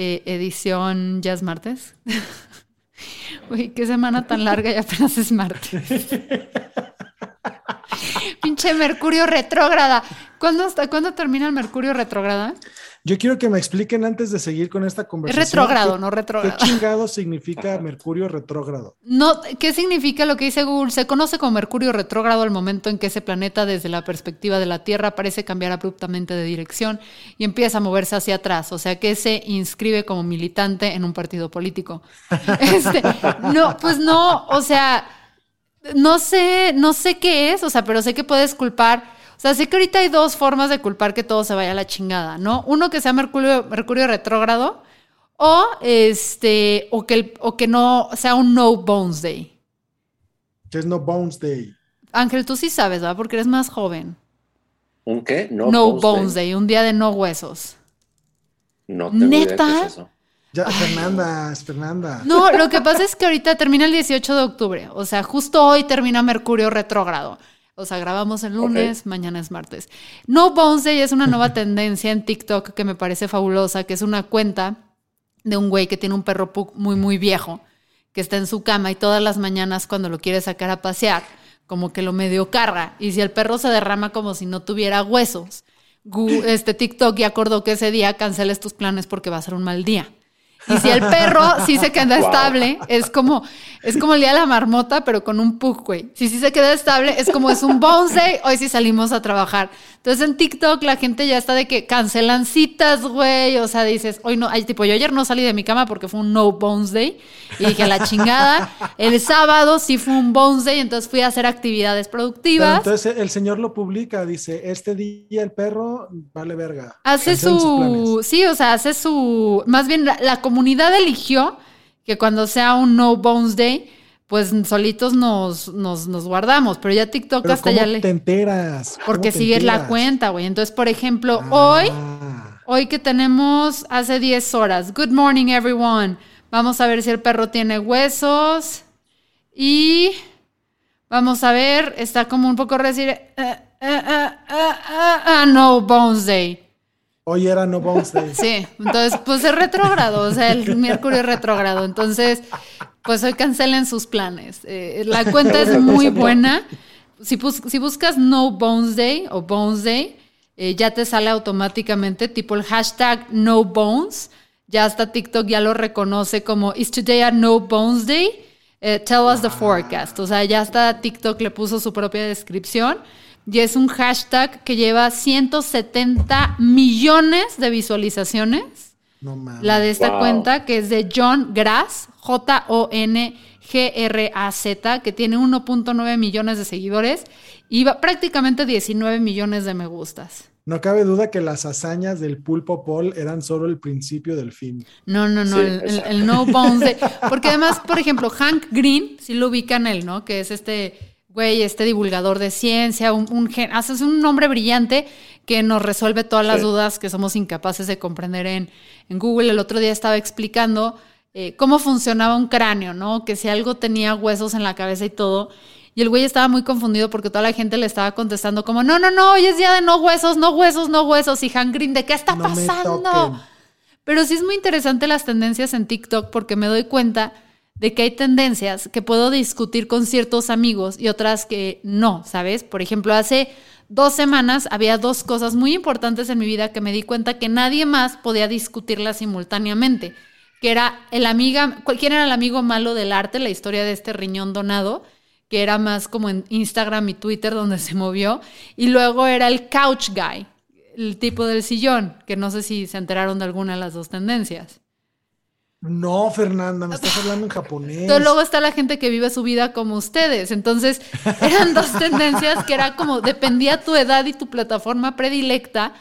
eh, edición ya es martes. Uy, qué semana tan larga y apenas es martes. Pinche Mercurio retrógrada. ¿Cuándo, hasta cuándo termina el Mercurio retrógrada? Yo quiero que me expliquen antes de seguir con esta Es conversación. retrógrado, ¿qué- no retrógrado. ¿Qué chingado significa Mercurio retrógrado? No, ¿qué significa lo que dice Google? Se conoce como Mercurio retrógrado al momento en que ese planeta, desde la perspectiva de la Tierra, parece cambiar abruptamente de dirección y empieza a moverse hacia atrás. O sea, que se inscribe como militante en un partido político. Este, no, pues no, o sea, no sé, no sé qué es, o sea, pero sé que puedes culpar. O sea, sé que ahorita hay dos formas de culpar que todo se vaya a la chingada, ¿no? Uno que sea Mercurio, Mercurio retrógrado o este o que el- o que no sea un no bones day. Que es No Bones Day. Ángel, tú sí sabes, ¿verdad? Porque eres más joven. ¿Un qué? No, No, bones, day. un día de no huesos. No tengo idea de qué ¿Neta? es eso. Ya, Fernanda, es Fernanda. No, lo que pasa es que ahorita termina el 18 de octubre. O sea, justo hoy termina Mercurio retrógrado. O sea, grabamos el lunes, mañana es martes. No Day es una nueva tendencia en TikTok que me parece fabulosa, que es una cuenta de un güey que tiene un perro muy, muy viejo, que está en su cama y todas las mañanas cuando lo quiere sacar a pasear, como que lo medio carga. Y si el perro se derrama como si no tuviera huesos, este TikTok ya acordó que ese día canceles tus planes porque va a ser un mal día. Y si el perro sí se queda Wow. estable, es como, es como el día de la marmota, pero con un pug, güey. Si sí se queda estable, es como es un bounce day, hoy sí salimos a trabajar. Entonces en TikTok la gente ya está de que cancelan citas, güey. O sea, dices, hoy no, ay, tipo, yo ayer no salí de mi cama porque fue un no bones day. Y dije, a la chingada. El sábado sí fue un bones day, entonces fui a hacer actividades Pero productivas. entonces el señor lo publica, dice, este día el perro vale verga. Hace su, sí, o sea, hace su, más bien la, la comunidad eligió que cuando sea un No Bones Day, pues solitos nos, nos, nos guardamos, pero ya TikTok Pero hasta ¿cómo ya le... te enteras? ¿Cómo Porque te sigues la cuenta, güey. Entonces, por ejemplo, Ah. hoy, hoy que tenemos hace 10 horas, good morning everyone, vamos a ver si el perro tiene huesos y vamos a ver, está como un poco decir, no Bones Day. Hoy era No Bones Day. Sí, entonces, pues es retrógrado, o sea, el Mercurio es retrógrado. Entonces, pues hoy cancelen sus planes. Eh, la cuenta es muy buena. Si, bus- si buscas No Bones Day o Bones Day, eh, ya te sale automáticamente, tipo el hashtag No Bones. Ya hasta TikTok ya lo reconoce como Is today a No Bones Day? Eh, tell us the forecast. O sea, ya hasta TikTok le puso su propia descripción. Y es un hashtag que lleva 170 millones de visualizaciones. No mames. La de esta Wow. cuenta, que es de John Grass, J-O-N-G-R-A-Z, que tiene 1.9 millones de seguidores y va- prácticamente 19 millones de me gustas. No cabe duda que las hazañas del pulpo Paul eran solo el principio del fin. No, no, no, Sí, el, el- exacto. el no bones de- Porque además, por ejemplo, Hank Green, si lo ubican él, ¿no? Que es este güey, este divulgador de ciencia, un, un gen- haces un nombre brillante que nos resuelve todas las Sí. dudas que somos incapaces de comprender en, en Google. El otro día estaba explicando eh, cómo funcionaba un cráneo, ¿no? Que si algo tenía huesos en la cabeza y todo. Y el güey estaba muy confundido porque toda la gente le estaba contestando como, no, no, no, hoy es día de no huesos, no huesos, no huesos. Y Hank Green, ¿de qué está No pasando? Pero sí es muy interesante las tendencias en TikTok porque me doy cuenta de que hay tendencias que puedo discutir con ciertos amigos y otras que no, ¿sabes? Por ejemplo, hace dos semanas había dos cosas muy importantes en mi vida que me di cuenta que nadie más podía discutirlas simultáneamente, que era el amiga, quién era el amigo malo del arte, la historia de este riñón donado, que era más como en Instagram y Twitter donde se movió, y luego era el couch guy, el tipo del sillón, que no sé si se enteraron de alguna de las dos tendencias. No, Fernanda, me estás hablando en japonés. Entonces, luego está la gente que vive su vida como ustedes. Entonces, eran dos tendencias que era como, dependía tu edad y tu plataforma predilecta,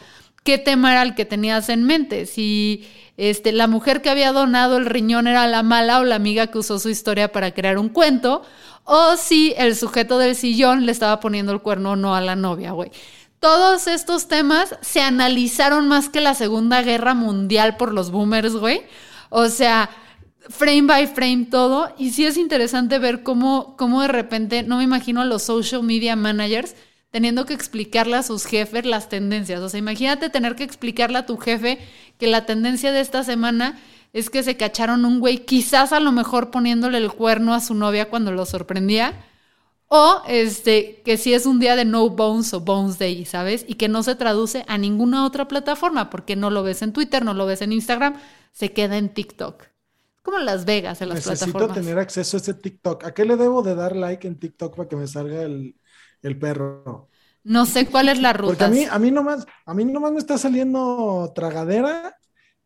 qué tema era el que tenías en mente. Si este, la mujer que había donado el riñón era la mala o la amiga que usó su historia para crear un cuento, o si el sujeto del sillón le estaba poniendo el cuerno o no a la novia, güey. Todos estos temas se analizaron más que la Segunda Guerra Mundial por los boomers, güey o sea, frame by frame todo. Y sí es interesante ver cómo, cómo de repente, no me imagino a los social media managers teniendo que explicarle a sus jefes las tendencias. O sea, imagínate tener que explicarle a tu jefe que la tendencia de esta semana es que se cacharon un güey, quizás a lo mejor poniéndole el cuerno a su novia cuando lo sorprendía. O este, que si es un día de no bones o bones day, ¿sabes? Y que no se traduce a ninguna otra plataforma, porque no lo ves en Twitter, no lo ves en Instagram, se queda en TikTok. Como Las Vegas en las plataformas. Necesito tener acceso a ese TikTok. ¿A qué le debo de dar like en TikTok para que me salga el, perro? No sé cuál es la ruta. Porque a mí, a mí nomás, a mí nomás me está saliendo tragadera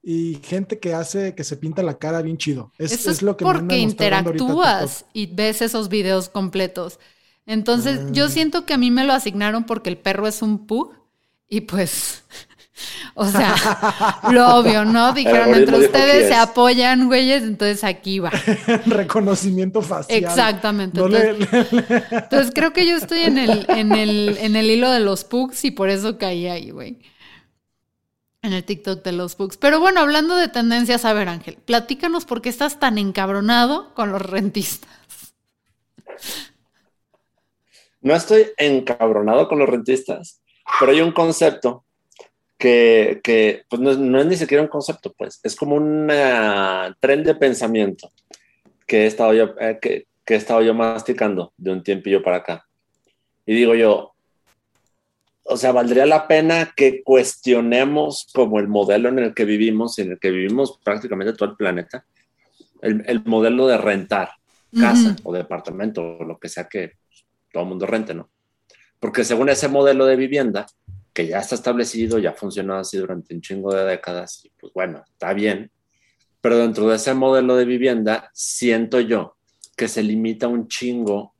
y gente que hace que se pinta la cara bien chido. Es, es lo que porque interactúas y ves esos videos completos. Entonces, yo ah. siento que a mí me lo asignaron porque el perro es un pug y pues, o sea, lo obvio, ¿no? Dijeron, entre ustedes se apoyan, güeyes, entonces aquí va. Reconocimiento facial. Exactamente. entonces, creo que yo estoy en el, en el, en el hilo de los pugs y por eso caí ahí, güey en el TikTok de los books. Pero bueno, hablando de tendencias, a ver, Ángel, platícanos por qué estás tan encabronado con los rentistas. No estoy encabronado con los rentistas, pero hay un concepto que, pues no, es ni siquiera un concepto, pues es como un tren de pensamiento que he estado yo, eh, que, que he estado yo masticando de un tiempillo para acá. Y digo yo, o sea, valdría la pena que cuestionemos como el modelo en el que vivimos, en el que vivimos prácticamente todo el planeta, el, modelo de rentar casa o departamento o lo que sea que todo el mundo rente, ¿no? Porque según ese modelo de vivienda, que ya está establecido, ya ha funcionado así durante un chingo de décadas, y pues bueno, está bien, pero dentro de ese modelo de vivienda, siento yo que se limita un chingo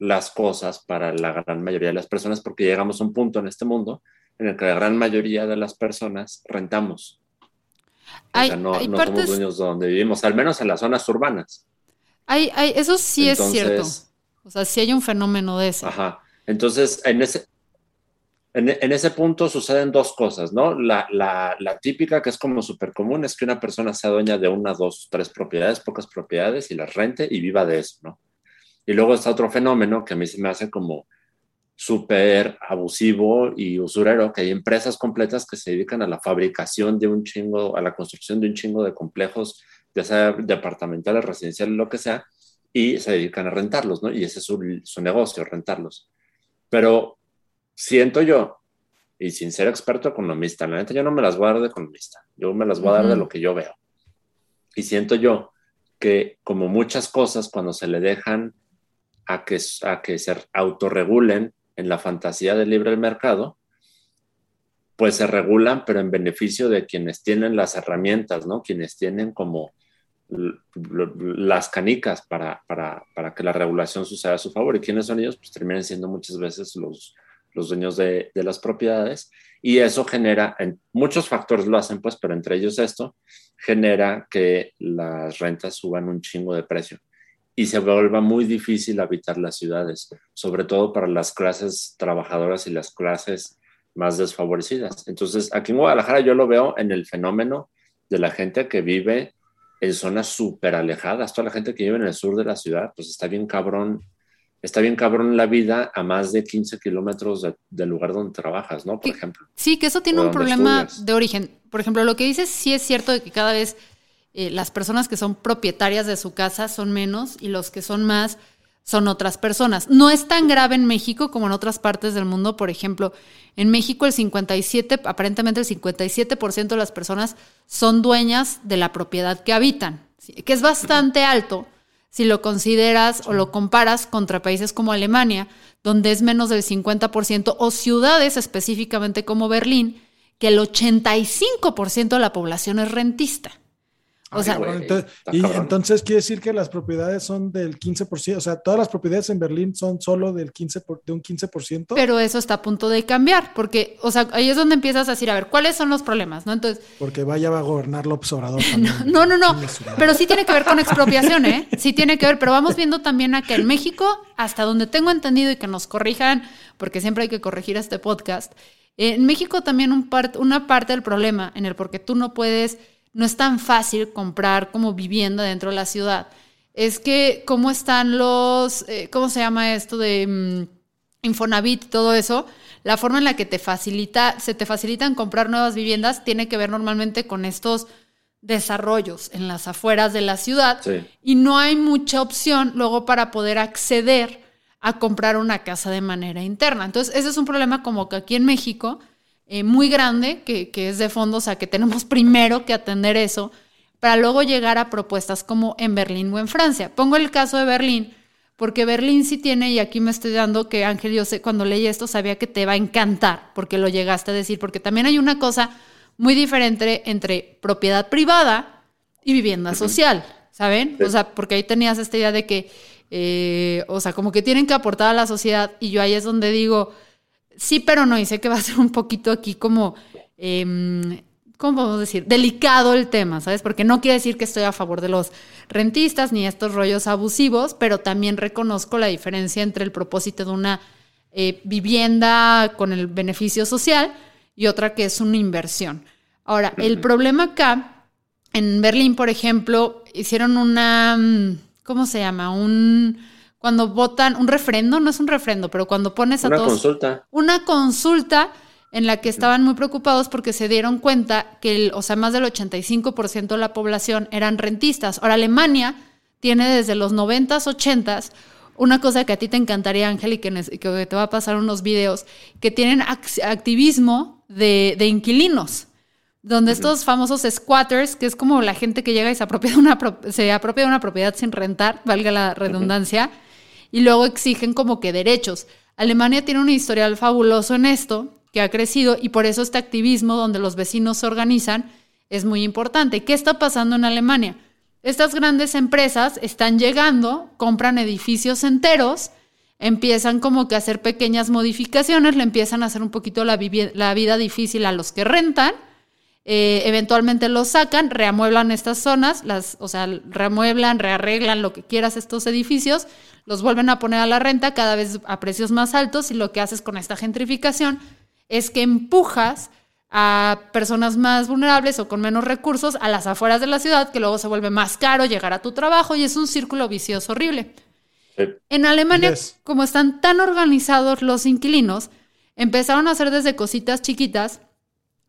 las cosas para la gran mayoría de las personas porque llegamos a un punto en este mundo en el que la gran mayoría de las personas rentamos. o sea, no, somos dueños de donde vivimos, al menos en las zonas urbanas. Hay, hay, eso sí es cierto. O sea, sí hay un fenómeno de eso. Ajá. Entonces, en ese, en, ese punto suceden dos cosas, ¿no? La, la, la típica, que es como súper común, es que una persona sea dueña de una, dos, tres propiedades, pocas propiedades, y las rente y viva de eso, ¿no? Y luego está otro fenómeno que a mí se me hace como súper abusivo y usurero, que hay empresas completas que se dedican a la fabricación de un chingo, a la construcción de un chingo de complejos, ya sea departamentales, residenciales, lo que sea, y se dedican a rentarlos, ¿no? Y ese es su, su negocio, rentarlos. Pero siento yo, y sin ser experto economista, la neta yo no me las voy a dar de economista, yo me las voy a dar de lo que yo veo. Y siento yo que como muchas cosas, cuando se le dejan a que, a que se autorregulen en la fantasía del libre mercado, pues se regulan, pero en beneficio de quienes tienen las herramientas, ¿no? Quienes tienen como las canicas para, para, para, que la regulación suceda a su favor. ¿Y quiénes son ellos? Pues terminan siendo muchas veces los, los dueños de, de, las propiedades. Y eso genera, en, muchos factores lo hacen, pues, pero entre ellos esto, genera que las rentas suban un chingo de precio y se vuelva muy difícil habitar las ciudades, sobre todo para las clases trabajadoras y las clases más desfavorecidas. Entonces, aquí en Guadalajara yo lo veo en el fenómeno de la gente que vive en zonas súper alejadas. Toda la gente que vive en el sur de la ciudad, pues está bien cabrón, está bien cabrón la vida a más de 15 kilómetros del lugar donde trabajas, ¿no? Por ejemplo. Sí, que eso tiene un problema de origen. Por ejemplo, lo que dices sí es cierto de que cada vez eh, las personas que son propietarias de su casa son menos y los que son más son otras personas. No es tan grave en México como en otras partes del mundo. Por ejemplo, en México el 57, aparentemente el 57% de las personas son dueñas de la propiedad que habitan, que es bastante alto si lo consideras o lo comparas contra países como Alemania, donde es menos del 50%, o ciudades específicamente como Berlín, que el 85% de la población es rentista. O sea, entonces, y entonces quiere decir que las propiedades son del 15%, o sea, todas las propiedades en Berlín son solo del 15 de un 15%. Pero eso está a punto de cambiar, porque, o sea, ahí es donde empiezas a decir, a ver, ¿cuáles son los problemas? ¿no? Entonces, porque vaya a gobernar López Obrador. no, no, no, pero sí tiene que ver con expropiación, ¿eh? Sí tiene que ver, pero vamos viendo también a que en México, hasta donde tengo entendido y que nos corrijan, porque siempre hay que corregir este podcast, en México también un una parte del problema en el por qué tú no puedes no es tan fácil comprar como vivienda dentro de la ciudad. Es que cómo están los, eh, ¿cómo se llama esto de mm, Infonavit y todo eso? La forma en la que te facilita, se te facilitan comprar nuevas viviendas tiene que ver normalmente con estos desarrollos en las afueras de la ciudad y no hay mucha opción luego para poder acceder a comprar una casa de manera interna. Entonces, ese es un problema como que aquí en México eh, muy grande que, es de fondo, o sea, que tenemos primero que atender eso para luego llegar a propuestas como en Berlín o en Francia. Pongo el caso de Berlín, porque Berlín sí tiene, y aquí me estoy dando que Ángel, yo sé, cuando leí esto sabía que te va a encantar, porque lo llegaste a decir, porque también hay una cosa muy diferente entre propiedad privada y vivienda social, ¿saben? O sea, porque ahí tenías esta idea de que, eh, o sea, como que tienen que aportar a la sociedad, y yo ahí es donde digo, sí, pero no, y sé que va a ser un poquito aquí como, eh, ¿cómo podemos decir? Delicado el tema, ¿sabes? Porque no quiere decir que estoy a favor de los rentistas ni estos rollos abusivos, pero también reconozco la diferencia entre el propósito de una eh, vivienda con el beneficio social y otra que es una inversión. Ahora, el problema acá, en Berlín, por ejemplo, hicieron una, mm, ¿cómo se llama? Un cuando votan un refrendo, no es un refrendo, pero cuando pones a una todos. Una consulta. Una consulta en la que estaban muy preocupados porque se dieron cuenta que, el, o sea, más del 85% de la población eran rentistas. Ahora, Alemania tiene desde los 90s, 80s una cosa que a ti te encantaría, Ángel, y que, te va a pasar unos videos, que tienen activismo de, inquilinos donde estos famosos squatters, que es como la gente que llega y se apropia de una, se apropia de una propiedad sin rentar, valga la redundancia, y luego exigen como que derechos. Alemania tiene un historial fabuloso en esto, que ha crecido y por eso este activismo donde los vecinos se organizan es muy importante. ¿Qué está pasando en Alemania? Estas grandes empresas están llegando, compran edificios enteros, empiezan como que a hacer pequeñas modificaciones, le empiezan a hacer un poquito la, la vida difícil a los que rentan, eh, eventualmente los sacan, reamueblan estas zonas, las, o sea, reamueblan, rearreglan lo que quieras estos edificios, los vuelven a poner a la renta cada vez a precios más altos y lo que haces con esta gentrificación es que empujas a personas más vulnerables o con menos recursos a las afueras de la ciudad, que luego se vuelve más caro llegar a tu trabajo y es un círculo vicioso horrible. En Alemania, como están tan organizados los inquilinos, empezaron a hacer desde cositas chiquitas,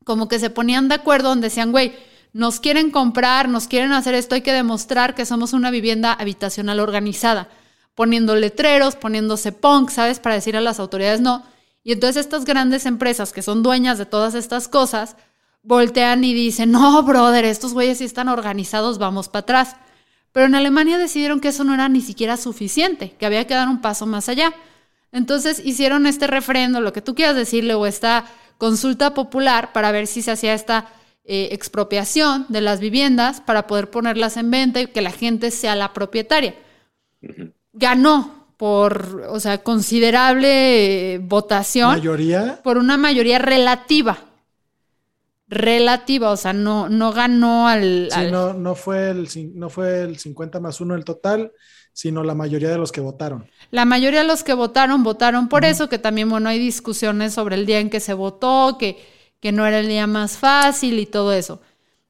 como que se ponían de acuerdo donde decían, güey, nos quieren comprar, nos quieren hacer esto, hay que demostrar que somos una vivienda habitacional organizada poniendo letreros, poniéndose punk, ¿sabes? Para decir a las autoridades no. Y entonces estas grandes empresas que son dueñas de todas estas cosas, voltean y dicen, no, brother, estos güeyes sí están organizados, vamos para atrás. Pero en Alemania decidieron que eso no era ni siquiera suficiente, que había que dar un paso más allá. Entonces hicieron este refrendo, lo que tú quieras decirle, o esta consulta popular para ver si se hacía esta eh, expropiación de las viviendas para poder ponerlas en venta y que la gente sea la propietaria ganó por, o sea, considerable votación. ¿Mayoría? Por una mayoría relativa. Relativa, o sea, no, no ganó al... Sí, No, no, fue el, no fue el 50 más 1 el total, sino la mayoría de los que votaron. La mayoría de los que votaron, votaron por eso, que también, bueno, hay discusiones sobre el día en que se votó, que, que no era el día más fácil y todo eso.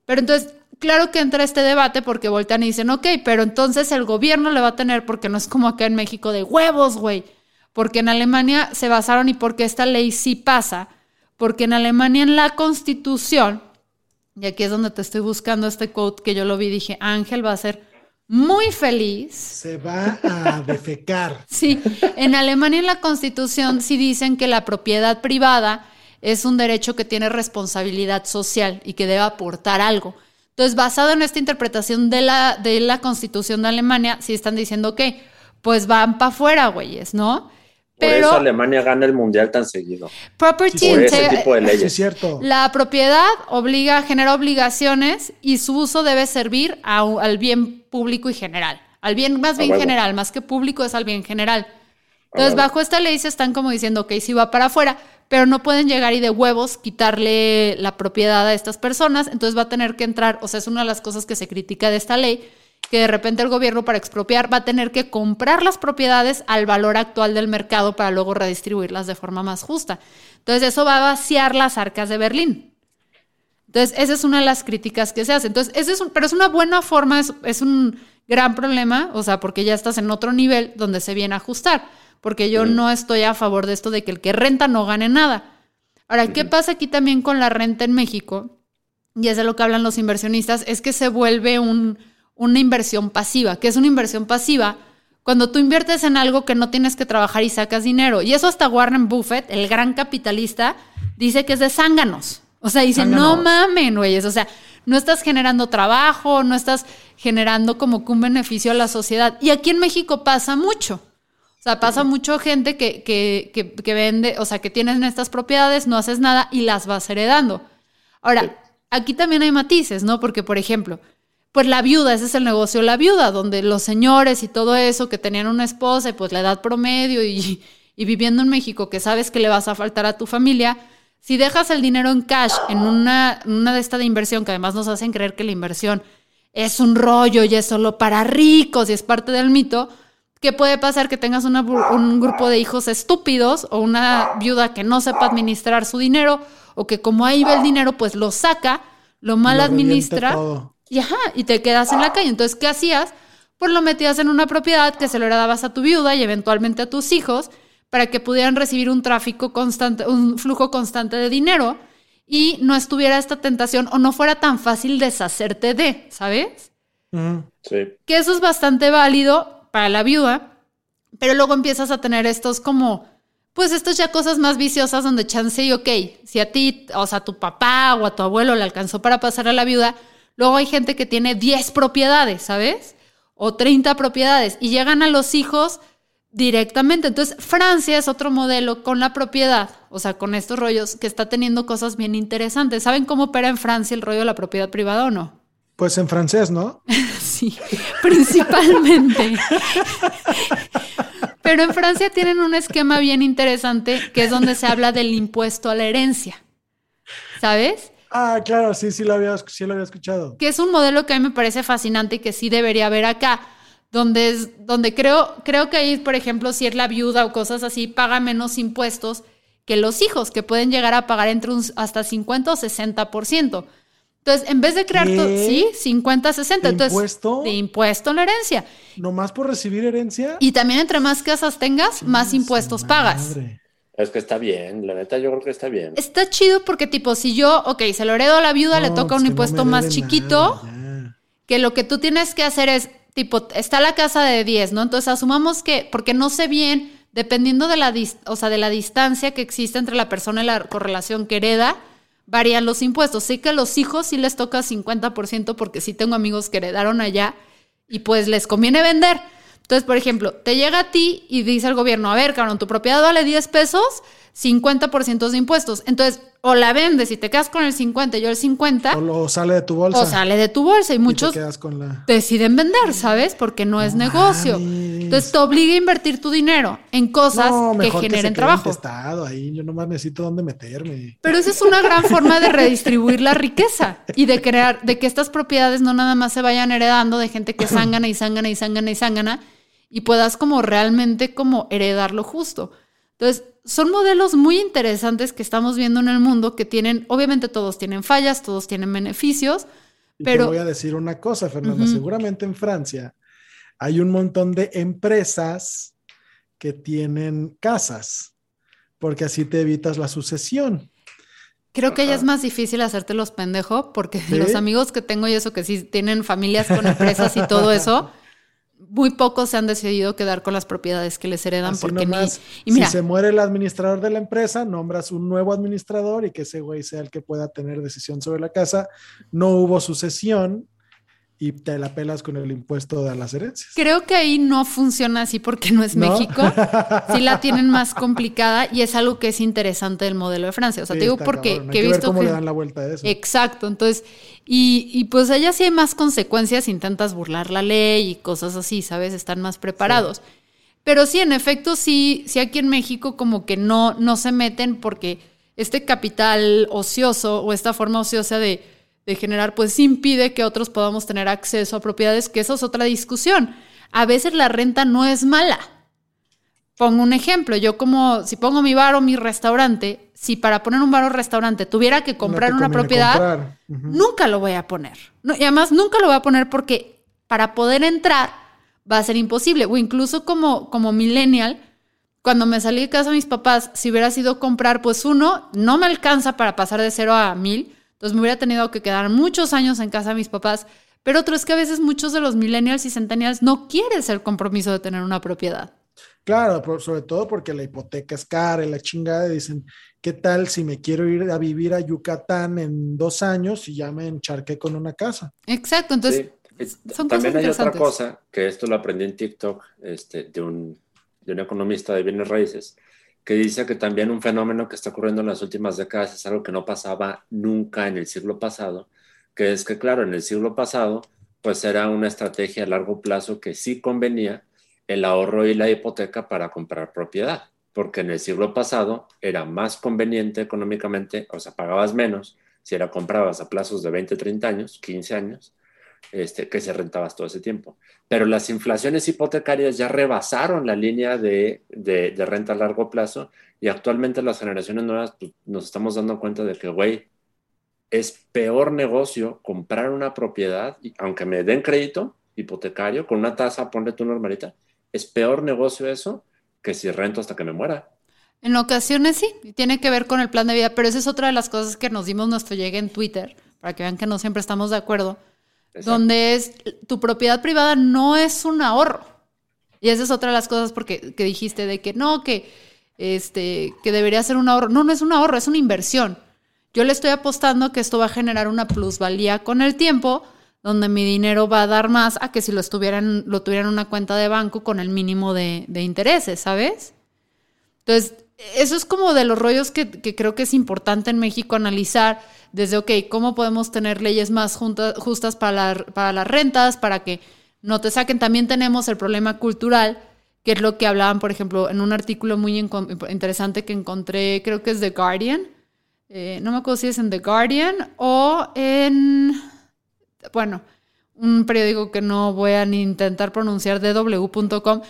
Pero entonces, claro que entra este debate porque voltean y dicen, ok, pero entonces el gobierno le va a tener, porque no es como acá en México de huevos, güey. Porque en Alemania se basaron y porque esta ley sí pasa. Porque en Alemania en la constitución, y aquí es donde te estoy buscando este quote que yo lo vi, dije, Ángel va a ser muy feliz. Se va a defecar. sí, en Alemania en la constitución sí dicen que la propiedad privada es un derecho que tiene responsabilidad social y que debe aportar algo. Entonces, basado en esta interpretación de la, de la constitución de Alemania, sí están diciendo que, pues van para afuera, güeyes, ¿no? Pero, Por eso Alemania gana el mundial tan seguido. Property por ese tipo de leyes. es cierto. La propiedad obliga, genera obligaciones y su uso debe servir al bien público y general. Al bien más bien general, más que público es al bien general. Entonces, bajo esta ley se están como diciendo, ok, si va para afuera, pero no pueden llegar y de huevos quitarle la propiedad a estas personas, entonces va a tener que entrar, o sea, es una de las cosas que se critica de esta ley, que de repente el gobierno para expropiar va a tener que comprar las propiedades al valor actual del mercado para luego redistribuirlas de forma más justa. Entonces eso va a vaciar las arcas de Berlín. Entonces esa es una de las críticas que se hace. Entonces, ese es un, pero es una buena forma, es, es un gran problema, o sea, porque ya estás en otro nivel donde se viene a ajustar, porque yo no estoy a favor de esto de que el que renta no gane nada. Ahora, ¿qué pasa aquí también con la renta en México? Y es de lo que hablan los inversionistas, es que se vuelve un, una inversión pasiva. que es una inversión pasiva? Cuando tú inviertes en algo que no tienes que trabajar y sacas dinero. Y eso hasta Warren Buffett, el gran capitalista, dice que es de zánganos. O sea, dice, no mamen, güeyes. O sea, no estás generando trabajo, no estás generando como que un beneficio a la sociedad. Y aquí en México pasa mucho. O sea, pasa mucho gente que, que, que, que, vende, o sea, que tienen estas propiedades, no haces nada y las vas heredando. Ahora, aquí también hay matices, ¿no? Porque, por ejemplo, pues la viuda, ese es el negocio de la viuda, donde los señores y todo eso que tenían una esposa y pues la edad promedio y, viviendo en México, que sabes que le vas a faltar a tu familia, si dejas el dinero en cash en una, una de esta de inversión, que además nos hacen creer que la inversión es un rollo y es solo para ricos y es parte del mito, ¿qué puede pasar? Que tengas un grupo de hijos estúpidos o una viuda que no sepa administrar su dinero o que como ahí ve el dinero, pues lo saca, lo mal administra y ajá, y te quedas en la calle. Entonces, ¿qué hacías? Pues lo metías en una propiedad que se lo heredabas a tu viuda y eventualmente a tus hijos para que pudieran recibir un tráfico constante, un flujo constante de dinero y no estuviera esta tentación o no fuera tan fácil deshacerte de, ¿sabes? Sí. Que eso es bastante válido para la viuda, pero luego empiezas a tener estos como, pues estas ya cosas más viciosas donde chance y ok, si a ti, o sea, a tu papá o a tu abuelo le alcanzó para pasar a la viuda, Luego hay gente que tiene 10 propiedades, ¿sabes? O 30 propiedades y llegan a los hijos directamente. Entonces, Francia es otro modelo con la propiedad, o sea, con estos rollos que está teniendo cosas bien interesantes. ¿Saben cómo opera en Francia el rollo de la propiedad privada o no? Pues en francés, ¿no? sí, principalmente. Pero en Francia tienen un esquema bien interesante que es donde se habla del impuesto a la herencia. ¿Sabes? Ah, claro, sí, sí lo había, sí lo había escuchado. Que es un modelo que a mí me parece fascinante y que sí debería haber acá, donde, es, donde creo, creo que ahí, por ejemplo, si es la viuda o cosas así, paga menos impuestos que los hijos, que pueden llegar a pagar entre un, hasta 50 o 60%. Entonces, en vez de crear, sí, 50, 60. ¿De Entonces, impuesto? De impuesto en la herencia. ¿Nomás por recibir herencia? Y también entre más casas tengas, más impuestos pagas. Es que está bien, la neta yo creo que está bien. Está chido porque tipo, si yo, ok, se lo heredo a la viuda, le toca un impuesto más chiquito, que lo que tú tienes que hacer es, tipo, está la casa de 10, ¿no? Entonces asumamos que, porque no sé bien, dependiendo de la, o sea, de la distancia que existe entre la persona y la correlación que hereda, varían los impuestos. Sé que a los hijos sí les toca 50% porque sí tengo amigos que heredaron allá y pues les conviene vender. Entonces, por ejemplo, te llega a ti y dice el gobierno, a ver, cabrón, tu propiedad vale 10 pesos, 50% de impuestos. Entonces, o la vendes y te quedas con el 50 y yo el 50. O, sale de tu bolsa. O sale de tu bolsa y muchos deciden vender, ¿sabes? Porque no es negocio. Entonces te obliga a invertir tu dinero en cosas que generen trabajo. ahí. Yo nomás necesito dónde meterme. Pero esa es una gran forma de redistribuir la riqueza y de crear, de que estas propiedades no nada más se vayan heredando de gente que sangana y sangana y sangana y sangana y puedas como realmente como heredar lo justo. Entonces, son modelos muy interesantes que estamos viendo en el mundo que tienen, obviamente todos tienen fallas, todos tienen beneficios, pero... Te voy a decir una cosa, Fernanda, seguramente en Francia hay un montón de empresas que tienen casas, porque así te evitas la sucesión. Creo que ya es más difícil hacerte los pendejos, porque los amigos que tengo y eso, que sí tienen familias con empresas y todo eso, muy pocos se han decidido quedar con las propiedades que les heredan Así porque nomás, ni... Y mira, si se muere el administrador de la empresa, nombras un nuevo administrador y que ese güey sea el que pueda tener decisión sobre la casa. No hubo sucesión y te la pelas con el impuesto de las herencias. Creo que ahí no funciona así porque no es ¿No? México. Sí la tienen más complicada y es algo que es interesante del modelo de Francia. O sea, Sí, te digo porque que he que ver visto cómo que... le dan la vuelta a eso. Exacto, entonces, y, y pues allá sí hay más consecuencias, intentas burlar la ley y cosas así, ¿sabes? Están más preparados. Pero sí, en efecto, sí, sí aquí en México como que no, no se meten porque este capital ocioso o esta forma ociosa de, de generar, pues impide que otros podamos tener acceso a propiedades, que eso es otra discusión. A veces la renta no es mala. Pongo un ejemplo, yo como si pongo mi bar o mi restaurante, si para poner un bar o restaurante tuviera que comprar una propiedad, comprar. Nunca lo voy a poner. No, y además nunca lo voy a poner porque para poder entrar va a ser imposible. O incluso como, como millennial, cuando me salí de casa de mis papás, si hubiera sido comprar, pues uno, no me alcanza para pasar de cero a mil. Entonces me hubiera tenido que quedar muchos años en casa de mis papás. Pero otro es que a veces muchos de los millennials y centennials no quieren el compromiso de tener una propiedad. Claro, sobre todo porque la hipoteca es cara y la chingada. Dicen, ¿qué tal si me quiero ir a vivir a Yucatán en dos años y ya me encharqué con una casa? Exacto, entonces Sí. son También cosas hay otra cosa, que esto lo aprendí en TikTok este, de, un, de un economista de bienes raíces, que dice que también un fenómeno que está ocurriendo en las últimas décadas es algo que no pasaba nunca en el siglo pasado, que es que, claro, en el siglo pasado, pues era una estrategia a largo plazo que sí convenía el ahorro y la hipoteca para comprar propiedad, porque en el siglo pasado era más conveniente económicamente, o sea, pagabas menos si era comprabas a plazos de 20, 30 años, 15 años, este, que se rentabas todo ese tiempo. Pero las inflaciones hipotecarias ya rebasaron la línea de, de, de renta a largo plazo y actualmente las generaciones nuevas pues, nos estamos dando cuenta de que, güey, es peor negocio comprar una propiedad, y aunque me den crédito hipotecario con una tasa, ponle tú normalita, es peor negocio eso que si rento hasta que me muera. En ocasiones sí, tiene que ver con el plan de vida, pero esa es otra de las cosas que nos dimos nuestro llegue en Twitter, para que vean que no siempre estamos de acuerdo, Donde es tu propiedad privada no es un ahorro. Y esa es otra de las cosas porque que dijiste de que no, que este que debería ser un ahorro. No, no es un ahorro, es una inversión. Yo le estoy apostando que esto va a generar una plusvalía con el tiempo, donde mi dinero va a dar más a que si lo estuvieran, lo tuviera en una cuenta de banco con el mínimo de, de intereses, ¿sabes? Entonces, eso es como de los rollos que, creo que es importante en México analizar desde, ok, ¿cómo podemos tener leyes más justas para, la- para las rentas, para que no te saquen? También tenemos el problema cultural, que es lo que hablaban, por ejemplo, en un artículo muy interesante que encontré, creo que es The Guardian. Eh, no me acuerdo si es en The Guardian o en, bueno, un periódico que no voy a ni intentar pronunciar, dw.com,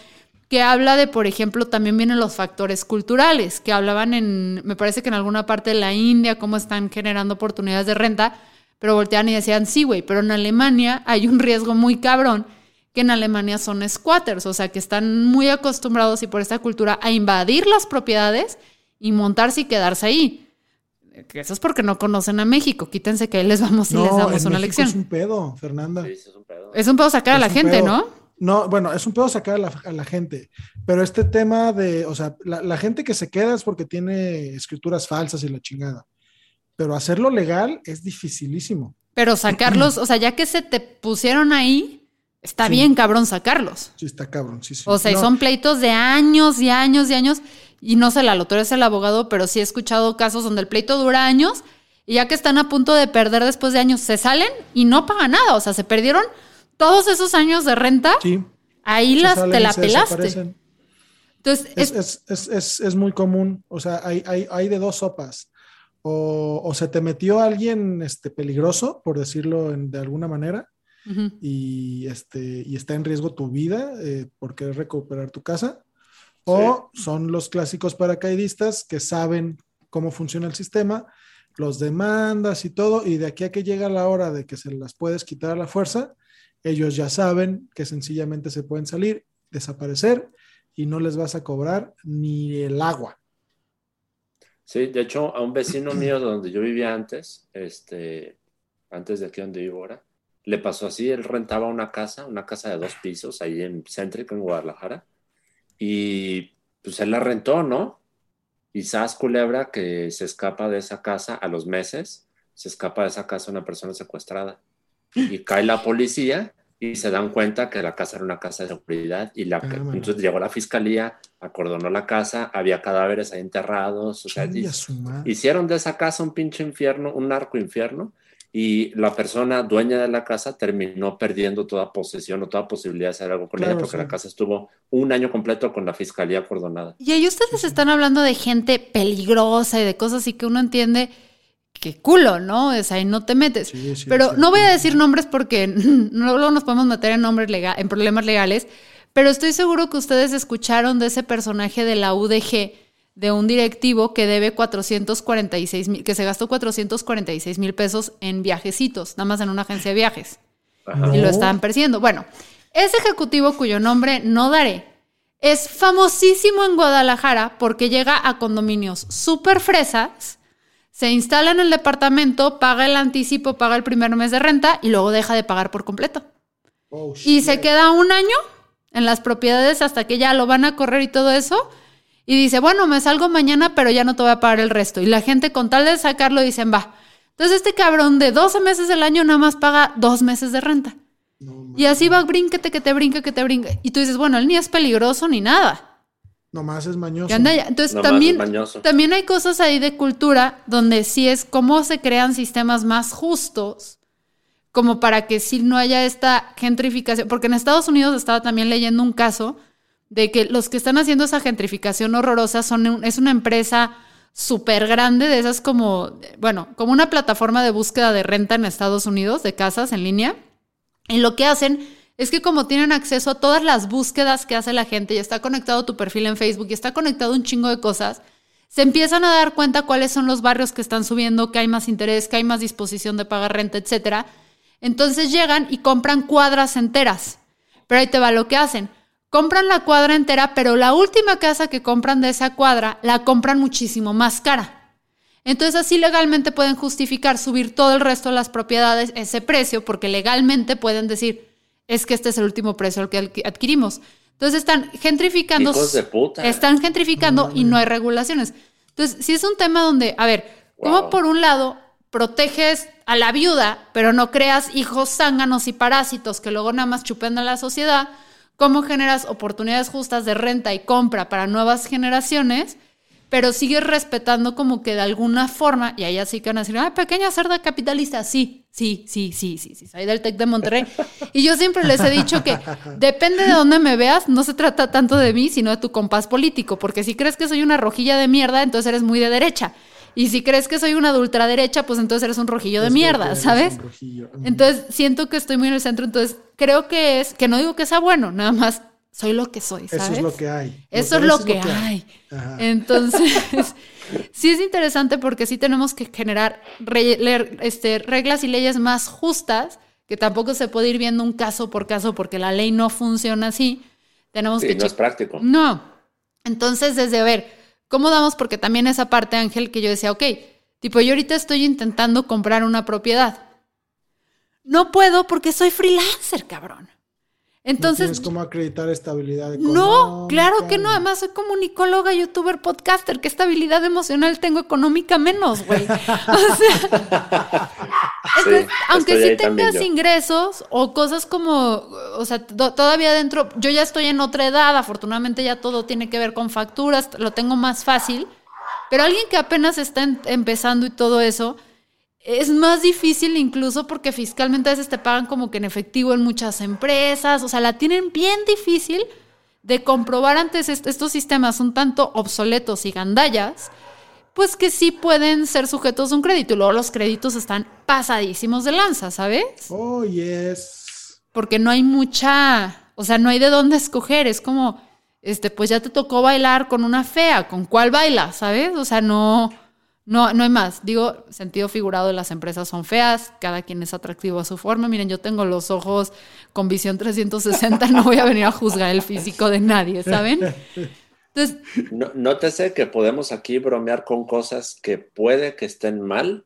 que habla de, por ejemplo, también vienen los factores culturales, que hablaban en, me parece que en alguna parte de la India, cómo están generando oportunidades de renta, pero volteaban y decían, sí, güey, pero en Alemania hay un riesgo muy cabrón, que en Alemania son squatters, o sea, que están muy acostumbrados y por esta cultura a invadir las propiedades y montarse y quedarse ahí. Que eso es porque no conocen a México. Quítense que ahí les vamos y les damos en una México lección. Es un pedo, Fernanda. Sí, sí, es un pedo. Es un pedo sacar a la gente, pedo. ¿no? No, bueno, es un pedo sacar a la, a la gente, pero este tema de, o sea, la, la gente que se queda es porque tiene escrituras falsas y la chingada, pero hacerlo legal es dificilísimo. Pero sacarlos, o sea, ya que se te pusieron ahí, está Sí. bien cabrón sacarlos. Sí, está cabrón, sí, sí. O sea, y No, son pleitos de años y años y años. Y no sé, la tú eres el abogado, pero sí he escuchado casos donde el pleito dura años y ya que están a punto de perder después de años, se salen y no pagan nada. O sea, se perdieron todos esos años de renta. Sí, Ahí se las, salen te la pelaste. Entonces, Es, es, es, es, es, es muy común, o sea, hay, hay, hay de dos sopas. O, o se te metió alguien este, peligroso, por decirlo en- de alguna manera, y, este, y está en riesgo tu vida eh, por querer recuperar tu casa, o son los clásicos paracaidistas que saben cómo funciona el sistema, los demandas y todo, y de aquí a que llega la hora de que se las puedes quitar a la fuerza, ellos ya saben que sencillamente se pueden salir, desaparecer, y no les vas a cobrar ni el agua. Sí, de hecho, a un vecino mío donde yo vivía antes, este, antes de aquí donde vivo ahora, le pasó así, él rentaba una casa, una casa de dos pisos ahí en Céntrico, en Guadalajara, y pues él la rentó, ¿no? Y Sas Culebra, que se escapa de esa casa a los meses, se escapa de esa casa una persona secuestrada. Y cae la policía y se dan cuenta que la casa era una casa de seguridad y la, Ah, entonces llegó la fiscalía, acordonó la casa, había cadáveres ahí enterrados, o sea, hicieron de esa casa un pinche infierno, un narco infierno, y la persona dueña de la casa terminó perdiendo toda posesión o toda posibilidad de hacer algo con Claro, ella porque sí. la casa estuvo un año completo con la fiscalía acordonada. Y ahí ustedes están hablando de gente peligrosa y de cosas así que uno entiende que culo, ¿no? O sea, ahí no te metes. Sí, sí, pero sí. no voy a decir nombres porque no luego nos podemos meter en nombres lega- en problemas legales, pero estoy seguro que ustedes escucharon de ese personaje de la UDG de un directivo que debe 446 mil, que se gastó 446 mil pesos en viajecitos, nada más en una agencia de viajes Ajá. y lo estaban persiguiendo. Bueno, ese ejecutivo cuyo nombre no daré es famosísimo en Guadalajara porque llega a condominios súper fresas, se instala en el departamento, paga el anticipo, paga el primer mes de renta y luego deja de pagar por completo. Oh, Y se queda un año en las propiedades hasta que ya lo van a correr y todo eso. Y dice, bueno, me salgo mañana, pero ya no te voy a pagar el resto. Y la gente con tal de sacarlo dicen, va. Entonces este cabrón de 12 meses del año nada más paga dos meses de renta. No, Y así va, brínquete, que te brinque, que te brinque. Y tú dices, bueno, él ni es peligroso ni nada. Nomás es mañoso. Que anda ya. Entonces Nomás también, es mañoso. también hay cosas ahí de cultura donde sí es cómo se crean sistemas más justos, como para que sí no haya esta gentrificación. Porque en Estados Unidos estaba también leyendo un caso de que los que están haciendo esa gentrificación horrorosa son un- es una empresa súper grande, de esas como, bueno, como una plataforma de búsqueda de renta en Estados Unidos, de casas en línea. Y lo que hacen es que como tienen acceso a todas las búsquedas que hace la gente y está conectado tu perfil en Facebook y está conectado un chingo de cosas, se empiezan a dar cuenta cuáles son los barrios que están subiendo, que hay más interés, que hay más disposición de pagar renta, etcétera. Entonces llegan y compran cuadras enteras. Pero ahí te va lo que hacen. Compran la cuadra entera, pero la última casa que compran de esa cuadra la compran muchísimo más cara. Entonces así legalmente pueden justificar subir todo el resto de las propiedades ese precio, porque legalmente pueden decir, es que este es el último precio al que adqui- adquirimos. Entonces están gentrificando. Hijos de puta. Están gentrificando y no hay regulaciones. Entonces, si es un tema donde, a ver, ¿cómo Wow. por un lado proteges a la viuda, pero no creas hijos zánganos y parásitos que luego nada más chupen a la sociedad? ¿Cómo generas oportunidades justas de renta y compra para nuevas generaciones? pero sigues respetando como que de alguna forma, y ahí así que van a decir, ah, pequeña cerda capitalista, sí, sí, sí, sí, sí, sí, soy del TEC de Monterrey. Y yo siempre les he dicho que depende de dónde me veas, no se trata tanto de mí, sino de tu compás político, porque si crees que soy una rojilla de mierda, entonces eres muy de derecha. Y si crees que soy una de ultraderecha, pues entonces eres un rojillo de Es mierda, ¿sabes? Entonces siento que estoy muy en el centro, entonces creo que es, que no digo que sea bueno, nada más soy lo que soy, ¿sabes? Eso es lo que hay. Eso es lo que hay. Ajá. Entonces, sí es interesante porque sí tenemos que generar re- este, reglas y leyes más justas, que tampoco se puede ir viendo un caso por caso porque la ley no funciona así. Tenemos Sí, que no es práctico. no. Entonces, desde a ver, ¿cómo damos? Porque también esa parte, Ángel, que yo decía, ok, tipo, yo ahorita estoy intentando comprar una propiedad. No puedo porque soy freelancer, cabrón. No Entonces, tienes cómo acreditar estabilidad no, claro que no. económica. Además, soy comunicóloga, youtuber, podcaster. ¿Qué estabilidad emocional tengo económica menos, güey? O sea, entonces, aunque sí tengas ingresos o cosas como, o sea, to- todavía dentro, yo ya estoy en otra edad, afortunadamente ya todo tiene que ver con facturas, lo tengo más fácil, pero alguien que apenas está en- empezando y todo eso, es más difícil incluso porque fiscalmente a veces te pagan como que en efectivo en muchas empresas, o sea, la tienen bien difícil de comprobar antes est- estos sistemas un tanto obsoletos y gandallas, pues que sí pueden ser sujetos a un crédito y luego los créditos están pasadísimos de lanza, ¿sabes? Oh, yes. Porque no hay mucha, o sea, no hay de dónde escoger, es como, este, pues ya te tocó bailar con una fea, ¿con cuál baila, sabes? O sea, no, no, no hay más. Digo, sentido figurado las empresas son feas, cada quien es atractivo a su forma. Miren, yo tengo los ojos con visión 360, no voy a venir a juzgar el físico de nadie, ¿saben? Entonces, No, nótese que podemos aquí bromear con cosas que puede que estén mal,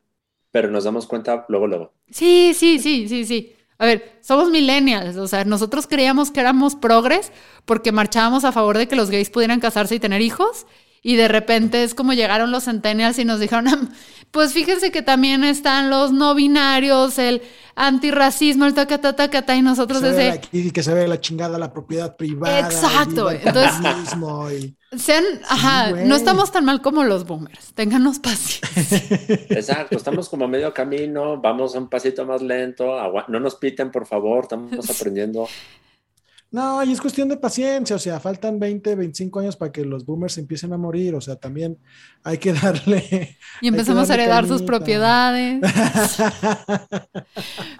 pero nos damos cuenta luego, luego. Sí, sí, sí, sí, sí. A ver, somos millennials, o sea, nosotros creíamos que éramos progres porque marchábamos a favor de que los gays pudieran casarse y tener hijos. Y de repente es como llegaron los centennials y nos dijeron, pues fíjense que también están los no binarios, el antirracismo, el tacata, y nosotros Se ve ese... la- y que se ve la chingada la propiedad privada. Exacto, el entonces- y- Sean, ajá, güey. no estamos tan mal como los boomers, ténganos paciencia. Exacto, estamos como a medio camino, vamos un pasito más lento, agua- no nos piten, por favor, estamos aprendiendo. No, y es cuestión de paciencia, o sea, faltan 20, 25 años para que los boomers empiecen a morir, o sea, también hay que darle... Y empezamos a heredar sus propiedades.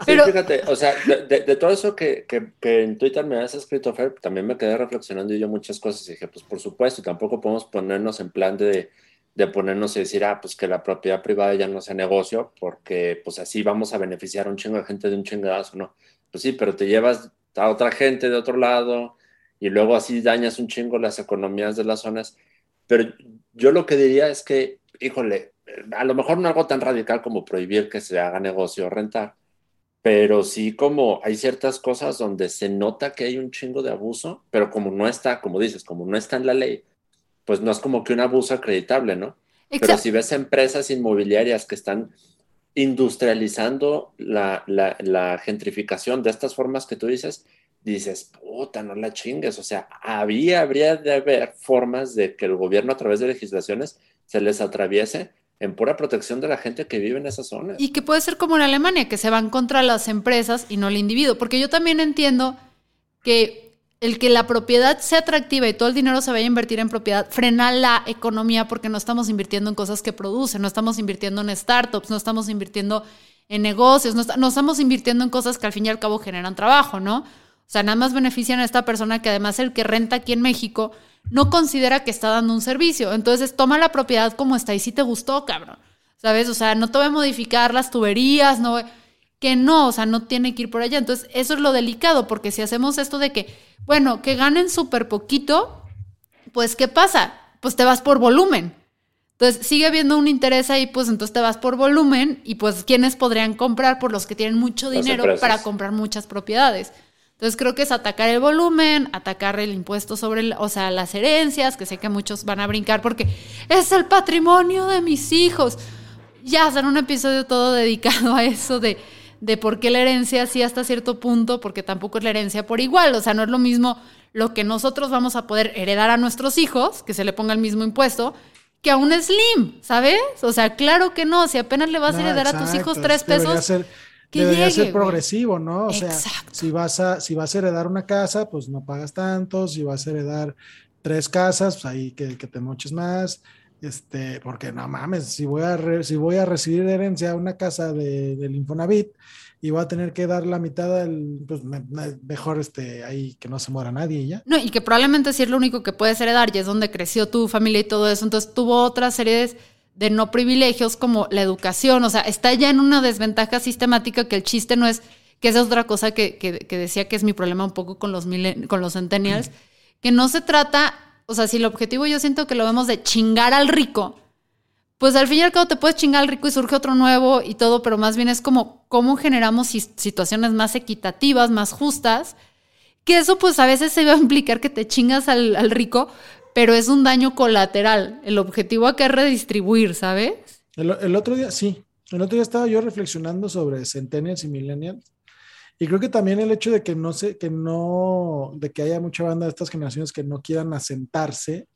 Sí, Pero- fíjate, o sea, de, de- de todo eso que, que- que en Twitter me has escrito, Fer, también me quedé reflexionando y yo muchas cosas y dije, pues por supuesto, tampoco podemos ponernos en plan de, de ponernos y decir, ah, pues que la propiedad privada ya no sea negocio, porque pues así vamos a beneficiar a un chingo de gente de un chingadazo, ¿no? Pues sí, pero te llevas a otra gente de otro lado y luego así dañas un chingo las economías de las zonas. Pero yo lo que diría es que, híjole, a lo mejor no algo tan radical como prohibir que se haga negocio o rentar, pero sí como hay ciertas cosas donde se nota que hay un chingo de abuso, pero como no está, como dices, como no está en la ley, pues no es como que un abuso acreditable, ¿no? Pero Exacto. si ves empresas inmobiliarias que están industrializando la, la, gentrificación de estas formas que tú dices, dices, puta, no la chingues. O sea, había, habría de haber formas de que el gobierno a través de legislaciones se les atraviese en pura protección de la gente que vive en esas zonas. Y que puede ser como en Alemania, que se van contra las empresas y no el individuo. Porque yo también entiendo que el que la propiedad sea atractiva y todo el dinero se vaya a invertir en propiedad frena la economía porque no estamos invirtiendo en cosas que producen, no estamos invirtiendo en startups, no estamos invirtiendo en negocios, no, estamos invirtiendo en cosas que al fin y al cabo generan trabajo, ¿no? O sea, nada más benefician a esta persona que además el que renta aquí en México no considera que está dando un servicio. Entonces toma la propiedad como está y si te gustó, cabrón. ¿Sabes? O sea, no te voy a modificar las tuberías, no voy- que no, o sea, no tiene que ir por allá. Entonces, eso es lo delicado, porque si hacemos esto de que, bueno, que ganen súper poquito, pues, ¿qué pasa? Pues te vas por volumen. Entonces, sigue habiendo un interés ahí, pues entonces te vas por volumen y pues, ¿quiénes podrían comprar? Por los que tienen mucho dinero para comprar muchas propiedades. Entonces, creo que es atacar el volumen, atacar el impuesto sobre, el- o sea, las herencias, que sé que muchos van a brincar porque es el patrimonio de mis hijos ya hacer un episodio todo dedicado a eso de, de por qué la herencia sí hasta cierto punto, porque tampoco es la herencia por igual, o sea, no es lo mismo lo que nosotros vamos a poder heredar a nuestros hijos, que se le ponga el mismo impuesto, que a un slim, ¿sabes? O sea, claro que no, si apenas le vas a heredar a tus hijos tres pesos, ser- que debería llegue, ser progresivo, ¿no? O sea, si vas a, si vas a heredar una casa, pues no pagas tanto, si vas a heredar tres casas, pues ahí que, que te moches más. Este, porque no mames, si voy a re- si voy a recibir de herencia una casa de, del Infonavit y voy a tener que dar la mitad del, pues me- me- mejor este ahí que no se muera nadie y ya. No, y que probablemente sí es lo único que puedes heredar y es donde creció tu familia y todo eso. Entonces tuvo otras series de no privilegios como la educación. O sea, está ya en una desventaja sistemática que el chiste no es, que esa es otra cosa que, que- que decía que es mi problema un poco con los, milen- con los centennials, que no se trata, o sea, si el objetivo yo siento que lo vemos de chingar al rico, pues al fin y al cabo te puedes chingar al rico y surge otro nuevo y todo, pero más bien es como cómo generamos situaciones más equitativas, más justas, que eso pues a veces se va a implicar que te chingas al, al rico, pero es un daño colateral. El objetivo acá es redistribuir, ¿sabes? El, el otro día, sí, el otro día estaba yo reflexionando sobre centennials y millennials. Y creo que también el hecho de que no sé, que no, de que haya mucha banda de estas generaciones que no quieran asentarse,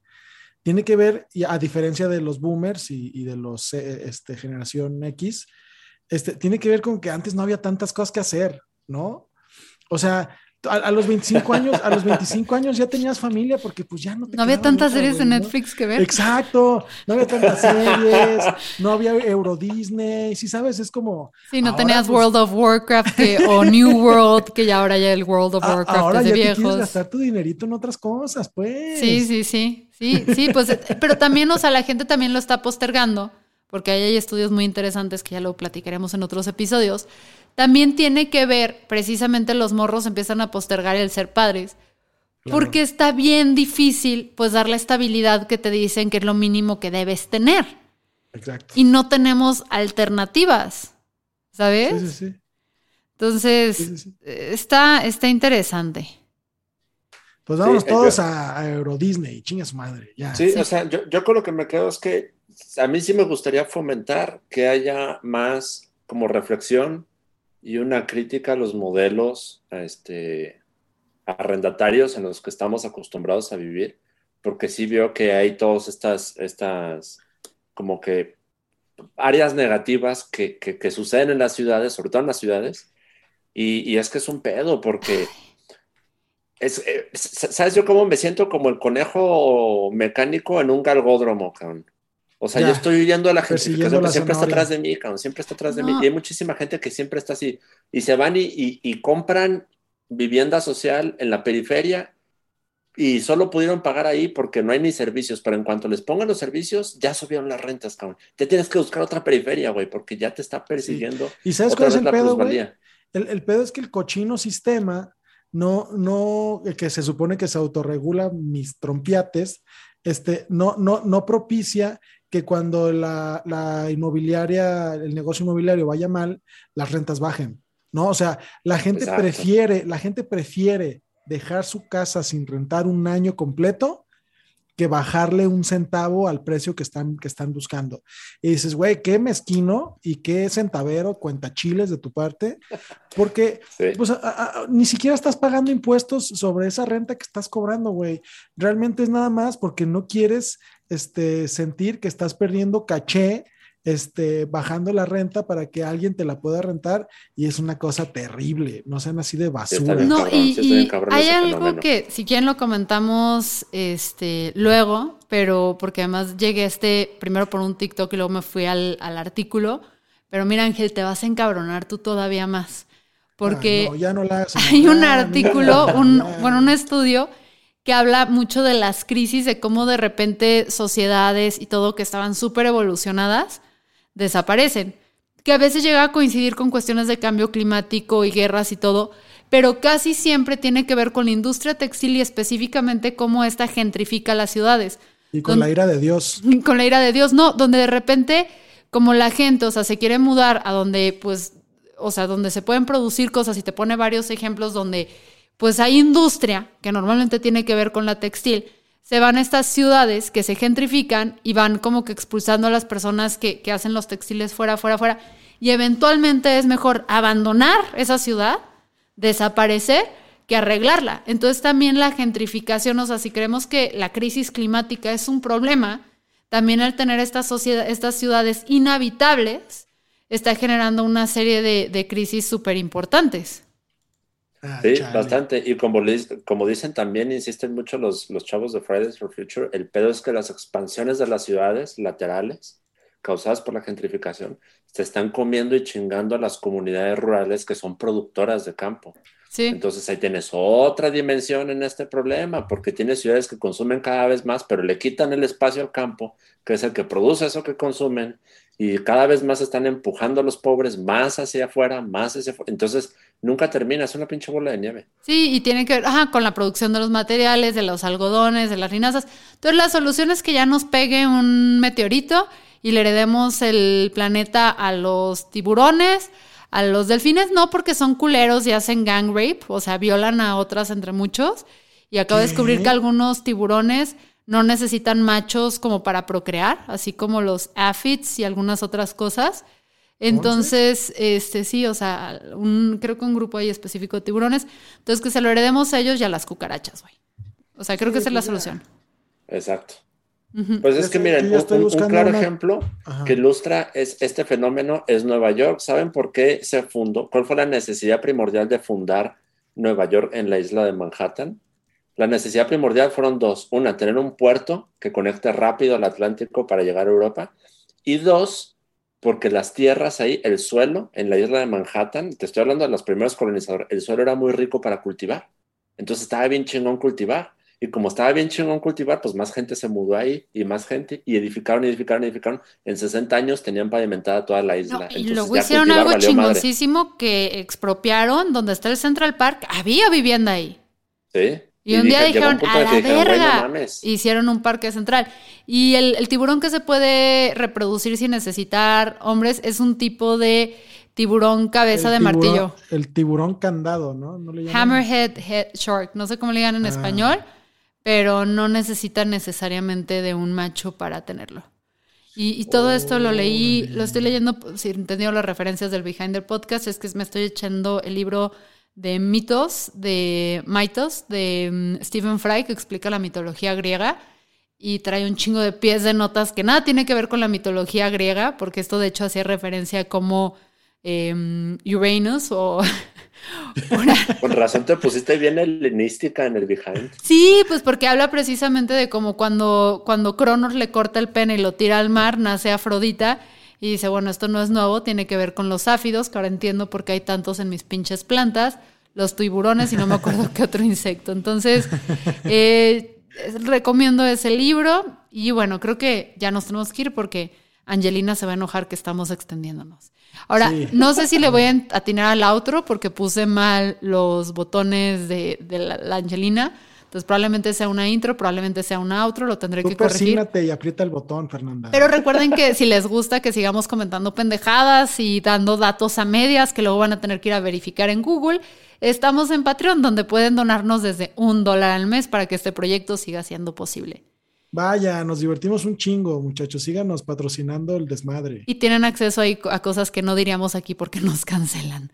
tiene que ver, y a diferencia de los boomers y, y de los eh, este, generación X, este, tiene que ver con que antes no había tantas cosas que hacer, ¿no? O sea, a, a los 25 años, a los 25 años ya tenías familia porque pues ya no te No había tantas series de. Netflix que ver. Exacto, no había tantas series, no había Euro Disney, si sabes, es como... Sí, no tenías pues, World of Warcraft que- o New World, que ya ahora ya el World of a- Warcraft ahora es ya de te quieres viejos. gastar tu dinerito en otras cosas, pues. Sí, sí, sí, sí, sí, pues, pero también, o sea, la gente también lo está postergando, porque ahí hay estudios muy interesantes que ya lo platicaremos en otros episodios. También tiene que ver, precisamente los morros empiezan a postergar el ser padres, Claro. porque está bien difícil, pues, dar la estabilidad que te dicen que es lo mínimo que debes tener. Exacto. Y no tenemos alternativas, ¿sabes? Sí, sí, sí. Entonces, Sí, sí, sí. eh, está, está interesante. Pues vamos Sí, todos yo- a, a Euro Disney, chinga su madre. Ya. Sí, o sea, yo, yo con lo que me quedo es que a mí sí me gustaría fomentar que haya más como reflexión y una crítica a los modelos este, arrendatarios en los que estamos acostumbrados a vivir, porque sí veo que hay todas estas, estas como que áreas negativas que, suceden en las ciudades, sobre todo en las ciudades, y, y es que es un pedo, porque es, eh, ¿sabes yo cómo me siento como el conejo mecánico en un galgódromo, cabrón? O sea, Ya. yo estoy huyendo a la gentrificación, la siempre está atrás de mí, cabrón, siempre está atrás de mí. No. Y hay muchísima gente que siempre está así. Y se van y, y- y compran vivienda social en la periferia y solo pudieron pagar ahí porque no hay ni servicios, pero en cuanto les pongan los servicios, ya subieron las rentas, cabrón. Te tienes que buscar otra periferia, güey, porque ya te está persiguiendo ¿Y sabes cuál es el pedo, güey? El, el pedo es que el cochino sistema no, no, el que se supone que se autorregula mis trompiates, este, no, no, no propicia que cuando la, la inmobiliaria, el negocio inmobiliario vaya mal, las rentas bajen, ¿no? O sea, la gente Exacto. prefiere, la gente prefiere dejar su casa sin rentar un año completo que bajarle un centavo al precio que están, que están buscando. Y dices, güey, qué mezquino y qué centavero, cuenta chiles de tu parte, porque Sí. pues, a- a- a- ni siquiera estás pagando impuestos sobre esa renta que estás cobrando, güey. Realmente es nada más porque no quieres este, sentir que estás perdiendo caché este, bajando la renta para que alguien te la pueda rentar y es una cosa terrible. No sean así de basura. No, cabrón, y, sí hay algo fenómeno. que, si quieren, lo comentamos este, luego, pero porque además llegué a este primero por un TikTok y luego me fui al, al artículo. Pero mira, Ángel, te vas a encabronar tú todavía más. Porque Ah, no, ya no la hagas, hay un artículo, mira, un, bueno, un estudio que habla mucho de las crisis, de cómo de repente sociedades y todo que estaban súper evolucionadas desaparecen. Que a veces llega a coincidir con cuestiones de cambio climático y guerras y todo, pero casi siempre tiene que ver con la industria textil y específicamente cómo esta gentrifica las ciudades. Y con la ira de Dios. con la ira de Dios, no, donde de repente, como la gente, o sea, se quiere mudar a donde, pues, o sea, donde se pueden producir cosas y te pone varios ejemplos donde, pues, hay industria que normalmente tiene que ver con la textil, se van a estas ciudades que se gentrifican y van como que expulsando a las personas que, que hacen los textiles fuera, fuera, fuera. Y eventualmente es mejor abandonar esa ciudad, desaparecer, que arreglarla. Entonces también la gentrificación, o sea, si creemos que la crisis climática es un problema, también al tener esta sociedad, estas ciudades inhabitables, está generando una serie de, de crisis súper importantes. Ah, Sí, chale. bastante. Y como, como dicen también, insisten mucho los, los chavos de Fridays for Future, el pedo es que las expansiones de las ciudades laterales causadas por la gentrificación se están comiendo y chingando a las comunidades rurales que son productoras de campo. Sí. Entonces ahí tienes otra dimensión en este problema, porque tienes ciudades que consumen cada vez más, pero le quitan el espacio al campo, que es el que produce eso que consumen, y cada vez más están empujando a los pobres más hacia afuera, más hacia afuera. Entonces nunca termina, es una pinche bola de nieve. Sí, y tiene que ver ajá, con la producción de los materiales, de los algodones, de las linazas. Entonces, la solución es que ya nos pegue un meteorito y le heredemos el planeta a los tiburones, a los delfines, no porque son culeros y hacen gang rape, o sea, violan a otras entre muchos. Y acabo de descubrir que algunos tiburones no necesitan machos como para procrear, así como los aphids y algunas otras cosas. Entonces, este sí, o sea, un, creo que un grupo ahí específico de tiburones. Entonces, que se lo heredemos a ellos y a las cucarachas, güey. O sea, creo Sí, que esa es la pues solución. Exacto. Pues es que miren, un, claro una- ejemplo Ajá. que ilustra es, este fenómeno es Nueva York. ¿Saben por qué se fundó? ¿Cuál fue la necesidad primordial de fundar Nueva York en la isla de Manhattan? La necesidad primordial fueron dos. Una, tener un puerto que conecte rápido al Atlántico para llegar a Europa. Y dos, porque las tierras ahí, el suelo en la isla de Manhattan, te estoy hablando de los primeros colonizadores, el suelo era muy rico para cultivar. Entonces estaba bien chingón cultivar. Y como estaba bien chingón cultivar, pues más gente se mudó ahí y más gente y edificaron, edificaron, edificaron. En 60 años tenían pavimentada toda la isla. No, y Entonces, luego hicieron algo madre. chingoncísimo que expropiaron donde está el Central Park. Había vivienda ahí. Sí. Y, un día un dijeron, a la el que dijeron, "Güey, no verga. mames". Hicieron un parque central. Y el, el tiburón que se puede reproducir sin necesitar hombres es un tipo de tiburón cabeza El de tiburón- martillo. El tiburón candado, ¿no? ¿No le llaman? Hammerhead head shark, no sé cómo le llaman en Ah. español, pero no necesita necesariamente de un macho para tenerlo. Y, y todo esto lo leí, lo estoy leyendo, si entendido las referencias del Behind the Podcast, es que me estoy echando el libro de mitos, de mitos, de mm, Stephen Fry, que explica la mitología griega y trae un chingo de pies de notas que nada tiene que ver con la mitología griega, porque esto de hecho hacía referencia a cómo em, Uranus o Con razón te pusiste bien helenística en el behind. Sí, pues porque habla precisamente de cómo cuando, cuando Cronos le corta el pene y lo tira al mar, nace Afrodita y dice, bueno, esto no es nuevo, tiene que ver con los áfidos, que ahora entiendo por qué hay tantos en mis pinches plantas, los tiburones y no me acuerdo qué otro insecto. Entonces, eh, recomiendo ese libro y bueno, creo que ya nos tenemos que ir porque Angelina se va a enojar que estamos extendiéndonos. Ahora, Sí. no sé si le voy a atinar al outro porque puse mal los botones de, de la, la Angelina. Entonces probablemente sea una intro, probablemente sea un outro, lo tendré Tú que corregir. y aprieta el botón, Fernanda. Pero recuerden que si les gusta que sigamos comentando pendejadas y dando datos a medias que luego van a tener que ir a verificar en Google, estamos en Patreon donde pueden donarnos desde un dólar al mes para que este proyecto siga siendo posible. Vaya, nos divertimos un chingo, muchachos. Síganos patrocinando el desmadre. Y tienen acceso ahí a cosas que no diríamos aquí porque nos cancelan.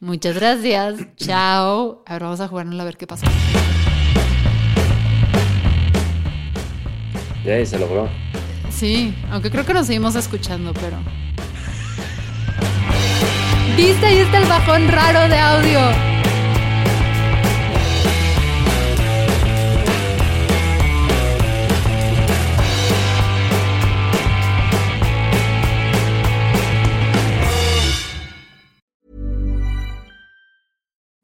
Muchas gracias. Chao. Ahora vamos a jugar a ver qué pasó. Ya, y se logró. Sí, aunque creo que nos seguimos escuchando, pero. ¿Viste? Ahí está el bajón raro de audio.